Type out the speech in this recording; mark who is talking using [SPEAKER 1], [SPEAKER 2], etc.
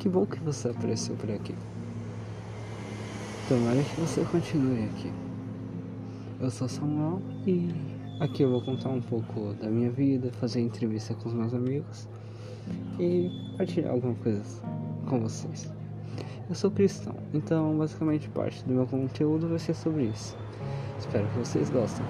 [SPEAKER 1] Que bom que você apareceu por aqui. Tomara que você continue aqui. Eu sou Samuel e aqui eu vou contar um pouco da minha vida, fazer entrevista com os meus amigos e partilhar alguma coisa com vocês. Eu sou cristão, então basicamente parte do meu conteúdo vai ser sobre isso. Espero que vocês gostem.